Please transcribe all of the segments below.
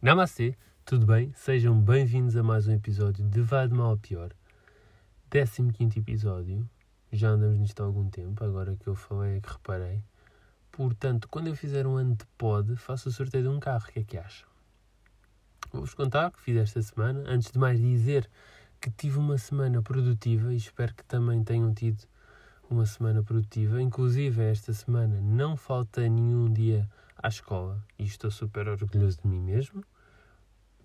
Namastê, tudo bem? Sejam bem-vindos a mais um episódio de Vá de Mal a Pior. 15 episódio. Já andamos nisto há algum tempo, agora que eu falei é que reparei. Portanto, quando eu fizer um ano de pod, faço o sorteio de um carro. O que é que acham? Vou-vos contar o que fiz esta semana. Antes de mais dizer que tive uma semana produtiva e espero que também tenham tido uma semana produtiva. Inclusive, esta semana não falta nenhum dia à escola e estou super orgulhoso de mim mesmo.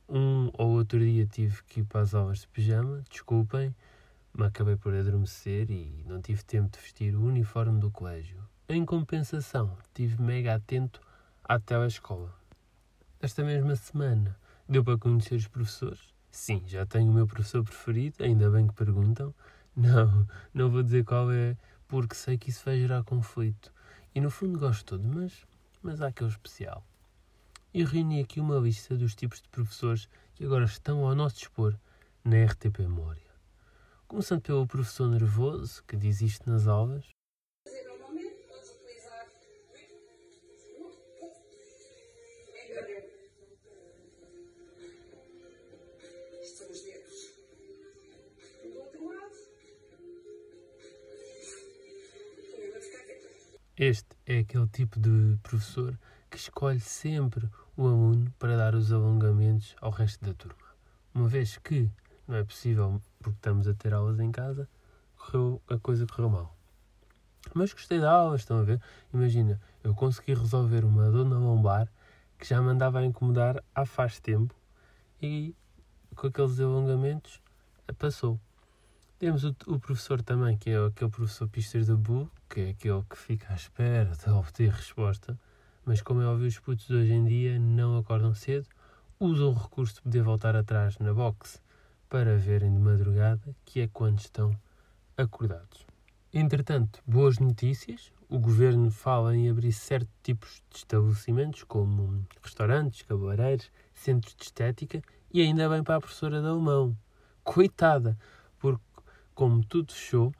Um ou outro dia tive que ir para as aulas de pijama, desculpem, me acabei por adormecer e não tive tempo de vestir o uniforme do colégio. Em compensação, tive mega atento à telescola. Esta mesma semana deu para conhecer os professores. Sim, já tenho o meu professor preferido, ainda bem que perguntam. Não, não vou dizer qual é, porque sei que isso vai gerar conflito. E no fundo gosto todo, mas mas há aquele especial. E reuni aqui uma lista dos tipos de professores que agora estão ao nosso dispor na RTP Memória. Começando pelo professor nervoso, que diz isto nas aulas. Este é aquele tipo de professor que escolhe sempre o aluno para dar os alongamentos ao resto da turma. Uma vez que não é possível, porque estamos a ter aulas em casa, correu, a coisa correu mal. Mas gostei da aula, estão a ver? Imagina, eu consegui resolver uma dor na lombar que já me andava a incomodar há faz tempo e com aqueles alongamentos passou. Temos o, o, professor também, que é aquele professor pistas da Bu, que é aquele que fica à espera de obter resposta, mas como é óbvio, os putos hoje em dia não acordam cedo, usam o recurso de poder voltar atrás na box para verem de madrugada, que é quando estão acordados. Entretanto, boas notícias. O governo fala em abrir certos tipos de estabelecimentos, como restaurantes, cabeleireiros, centros de estética, e ainda bem para a professora de alemão. Coitada! Porque como tudo fechou,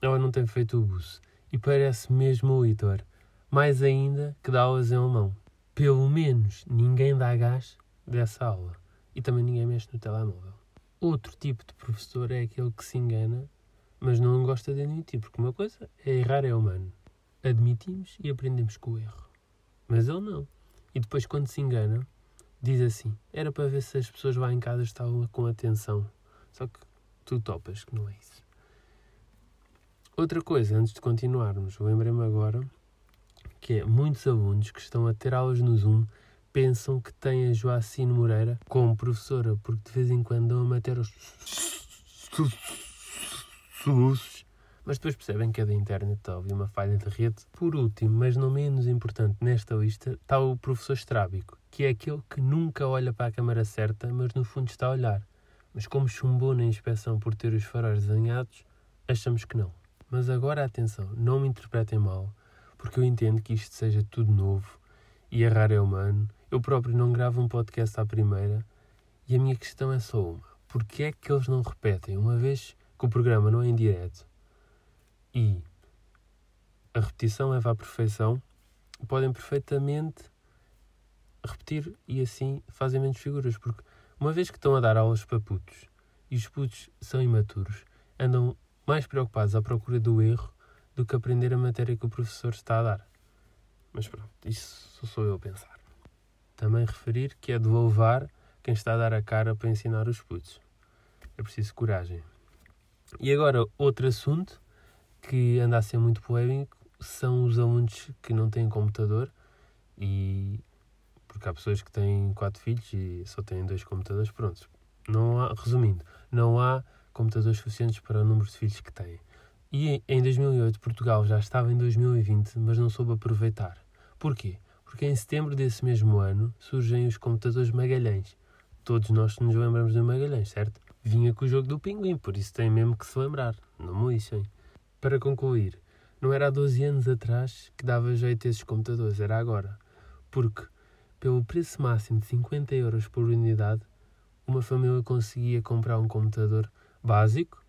ela não tem feito o buço. E parece mesmo o Heitor. Mais ainda que dá aulas em alemão. Pelo menos ninguém dá gás dessa aula. E também ninguém mexe no telemóvel. Outro tipo de professor é aquele que se engana, mas não gosta de admitir, porque uma coisa é errar é humano. Admitimos e aprendemos com o erro. Mas ele não. E depois, quando se engana, diz assim: era para ver se as pessoas lá em casa estavam com atenção. Só que tu topas que não é isso. Outra coisa, antes de continuarmos, lembrei-me agora que é muitos alunos que estão a ter aulas no Zoom pensam que têm a Joacine Moreira como professora, porque de vez em quando dão a matéria os mas depois percebem que é da internet, houve uma falha de rede. Por último, mas não menos importante nesta lista, está o professor estrábico, que é aquele que nunca olha para a câmara certa, mas no fundo está a olhar. Mas como chumbou na inspeção por ter os faróis desenhados, achamos que não. Mas agora atenção, não me interpretem mal, porque eu entendo que isto seja tudo novo e errar é humano. Eu próprio não gravo um podcast à primeira e a minha questão é só uma. Porquê é que eles não repetem, uma vez que o programa não é em direto e a repetição leva à perfeição, podem perfeitamente repetir e assim fazem menos figuras, porque uma vez que estão a dar aulas para putos e os putos são imaturos, andam mais preocupados à procura do erro do que aprender a matéria que o professor está a dar. Mas pronto, isso sou eu a pensar. Também referir que é de louvar quem está a dar a cara para ensinar os putos. É preciso coragem. E agora, outro assunto que anda a ser muito polémico são os alunos que não têm computador e porque há pessoas que têm quatro filhos e só têm dois computadores, pronto. Não há, resumindo, não há computadores suficientes para o número de filhos que têm. E em 2008 Portugal já estava em 2020, mas não soube aproveitar. Porquê? Porque em setembro desse mesmo ano surgem os computadores Magalhães. Todos nós nos lembramos do Magalhães, certo? Vinha com o jogo do pinguim, por isso tem mesmo que se lembrar. Não me lixem. Para concluir, não era há 12 anos atrás que dava jeito a esses computadores, era agora. Porque, pelo preço máximo de 50 euros por unidade, uma família conseguia comprar um computador básico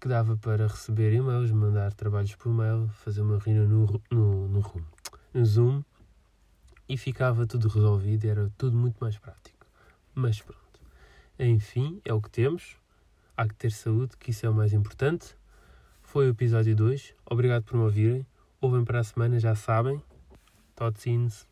que dava para receber e-mails, mandar trabalhos por mail, fazer uma reunião no, no, no, no Zoom e ficava tudo resolvido, era tudo muito mais prático. Mas pronto. Enfim, é o que temos. Há que ter saúde, que isso é o mais importante. Foi o episódio 2. Obrigado por me ouvirem. Ouvem para a semana, já sabem. Totsins.